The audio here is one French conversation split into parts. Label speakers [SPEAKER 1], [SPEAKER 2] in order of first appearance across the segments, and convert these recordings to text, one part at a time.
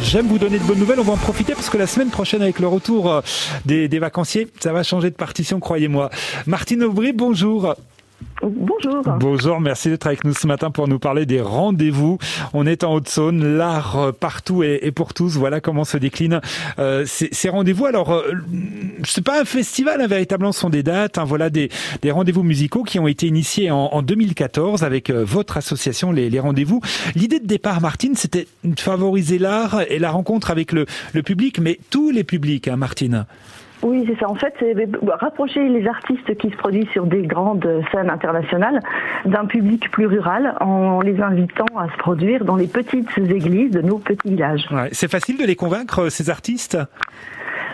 [SPEAKER 1] J'aime vous donner de bonnes nouvelles, on va en profiter parce que la semaine prochaine avec le retour euh, des, vacanciers, ça va changer de partition, croyez-moi. Martine Aubry, bonjour.
[SPEAKER 2] Bonjour.
[SPEAKER 1] Bonjour, merci d'être avec nous ce matin pour nous parler des rendez-vous. On est en Haute-Saône, l'art euh, partout et, pour tous. Voilà comment se déclinent euh, ces, rendez-vous. Alors, euh, c'est pas un festival, hein, véritablement, ce sont des dates. Hein, voilà des, rendez-vous musicaux qui ont été initiés en, 2014 avec votre association, les, rendez-vous. L'idée de départ, Martine, c'était de favoriser l'art et la rencontre avec le, public, mais tous les publics, hein, Martine.
[SPEAKER 2] Oui, c'est ça. En fait, c'est rapprocher les artistes qui se produisent sur des grandes scènes internationales d'un public plus rural en les invitant à se produire dans les petites églises de nos petits villages.
[SPEAKER 1] c'est facile de les convaincre, ces artistes?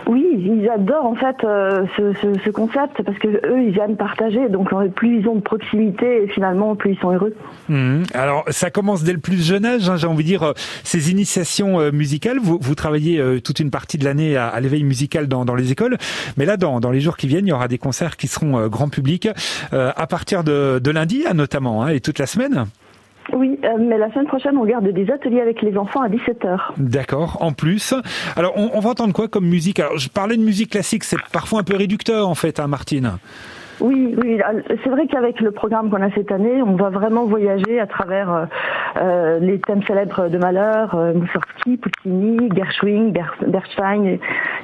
[SPEAKER 2] Oui, ils adorent en fait euh, ce, ce, ce, concept parce que eux ils viennent partager. Donc euh, plus ils ont de proximité, finalement plus ils sont heureux.
[SPEAKER 1] Mmh. Alors ça commence dès le plus jeune âge. Hein, J'ai envie de dire euh, ces initiations musicales. Vous, vous travaillez toute une partie de l'année à, à l'éveil musical dans, dans, les écoles, mais là dans, dans les jours qui viennent, il y aura des concerts qui seront grand public à partir de, de lundi notamment hein, et toute la semaine.
[SPEAKER 2] Oui, euh, mais la semaine prochaine, on garde des ateliers avec les enfants à 17h.
[SPEAKER 1] D'accord, en plus. Alors, on, va entendre quoi comme musique? Alors, je parlais de musique classique, c'est parfois un peu réducteur, en fait, hein, Martine
[SPEAKER 2] oui, oui, c'est vrai qu'avec le programme qu'on a cette année, on va vraiment voyager à travers euh, euh, les thèmes célèbres de Malheur, euh, Mussorgsky, Puccini, Gershwin, Bernstein.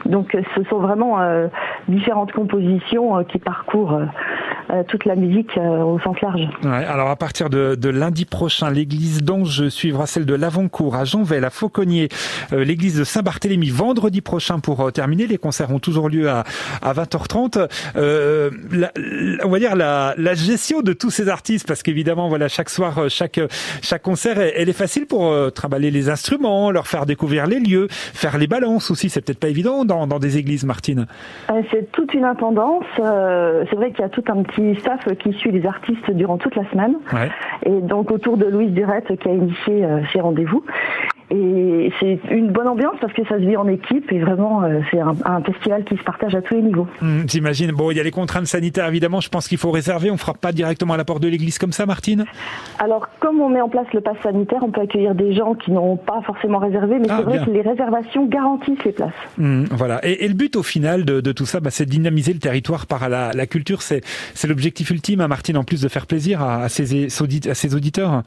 [SPEAKER 2] Donc ce sont vraiment différentes compositions qui parcourent toute la musique euh, au sens large.
[SPEAKER 1] Ouais, alors à partir de, de lundi prochain, l'église d'Ange suivra celle de Lavoncourt à Jonvel, à Fauconnier, euh, l'église de Saint-Barthélemy vendredi prochain pour terminer. Les concerts ont toujours lieu à, à 20h30. Euh, la, on va dire la, la, gestion de tous ces artistes, parce qu'évidemment, voilà, chaque soir, chaque chaque concert, elle est facile pour travailler les instruments, leur faire découvrir les lieux, faire les balances aussi. C'est peut-être pas évident dans, dans des églises, Martine.
[SPEAKER 2] C'est toute une intendance. c'est vrai qu'il y a tout un petit staff qui suit les artistes durant toute la semaine. Et donc autour de Louise Durette qui a initié euh, ces rendez-vous. Et c'est une bonne ambiance parce que ça se vit en équipe et vraiment euh, c'est un, festival qui se partage à tous les niveaux.
[SPEAKER 1] Mmh, j'imagine. Bon, il y a les contraintes sanitaires évidemment. Je pense qu'il faut réserver. On ne fera pas directement à la porte de l'église comme ça, Martine?
[SPEAKER 2] Alors, comme on met en place le pass sanitaire, on peut accueillir des gens qui n'ont pas forcément réservé, mais ah, c'est vrai que les réservations garantissent les places.
[SPEAKER 1] Mmh, voilà. Et, le but au final de, tout ça, bah, c'est de dynamiser le territoire par la, la culture. C'est l'objectif ultime, hein, Martine, en plus de faire plaisir à, à, ses, à ses auditeurs.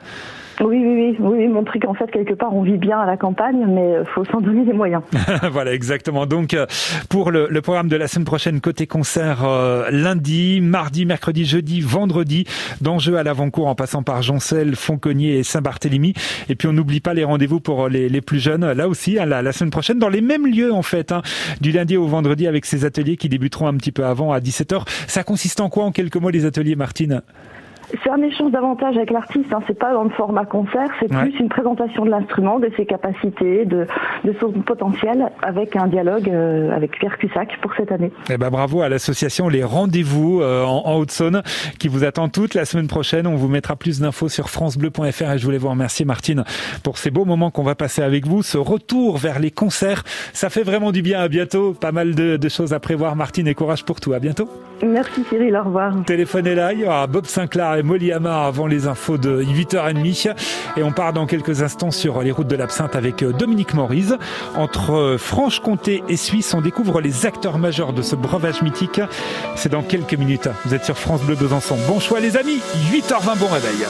[SPEAKER 2] Oui, oui, oui, oui, montrer qu'en fait quelque part on vit bien à la campagne, mais il faut s'en donner les moyens.
[SPEAKER 1] voilà, exactement. Donc euh, pour le, programme de la semaine prochaine, côté concert, euh, lundi, mardi, mercredi, jeudi, vendredi, d'enjeux à l'avant-cours en passant par Joncel, Foncognier et Saint-Barthélemy. Et puis on n'oublie pas les rendez-vous pour les, plus jeunes, là aussi, hein, la, la, semaine prochaine, dans les mêmes lieux en fait, hein, du lundi au vendredi avec ces ateliers qui débuteront un petit peu avant à 17h. Ça consiste en quoi en quelques mots les ateliers, Martine?
[SPEAKER 2] C'est un échange davantage avec l'artiste. Hein. C'est pas dans le format concert, c'est plus une présentation de l'instrument, de ses capacités, de, de son potentiel, avec un dialogue euh, avec Pierre Cussac pour cette année.
[SPEAKER 1] Eh ben bravo à l'association Les Rendez-vous euh, en, en Haute-Saône qui vous attend toute la semaine prochaine. On vous mettra plus d'infos sur francebleu.fr et je voulais vous remercier Martine pour ces beaux moments qu'on va passer avec vous. Ce retour vers les concerts, ça fait vraiment du bien. À bientôt. Pas mal de, de choses à prévoir. Martine et courage pour tout. À bientôt.
[SPEAKER 2] Merci Cyril. Au revoir.
[SPEAKER 1] Téléphone est là. Il y aura Bob Sinclair Molly Amar avant les infos de 8h30. Et on part dans quelques instants sur les routes de l'absinthe avec euh, Dominique Morise. Entre euh, Franche-Comté et Suisse, on découvre les acteurs majeurs de ce breuvage mythique. C'est dans quelques minutes. Vous êtes sur France Bleu Besançon. Bon choix les amis. 8h20, bon réveil.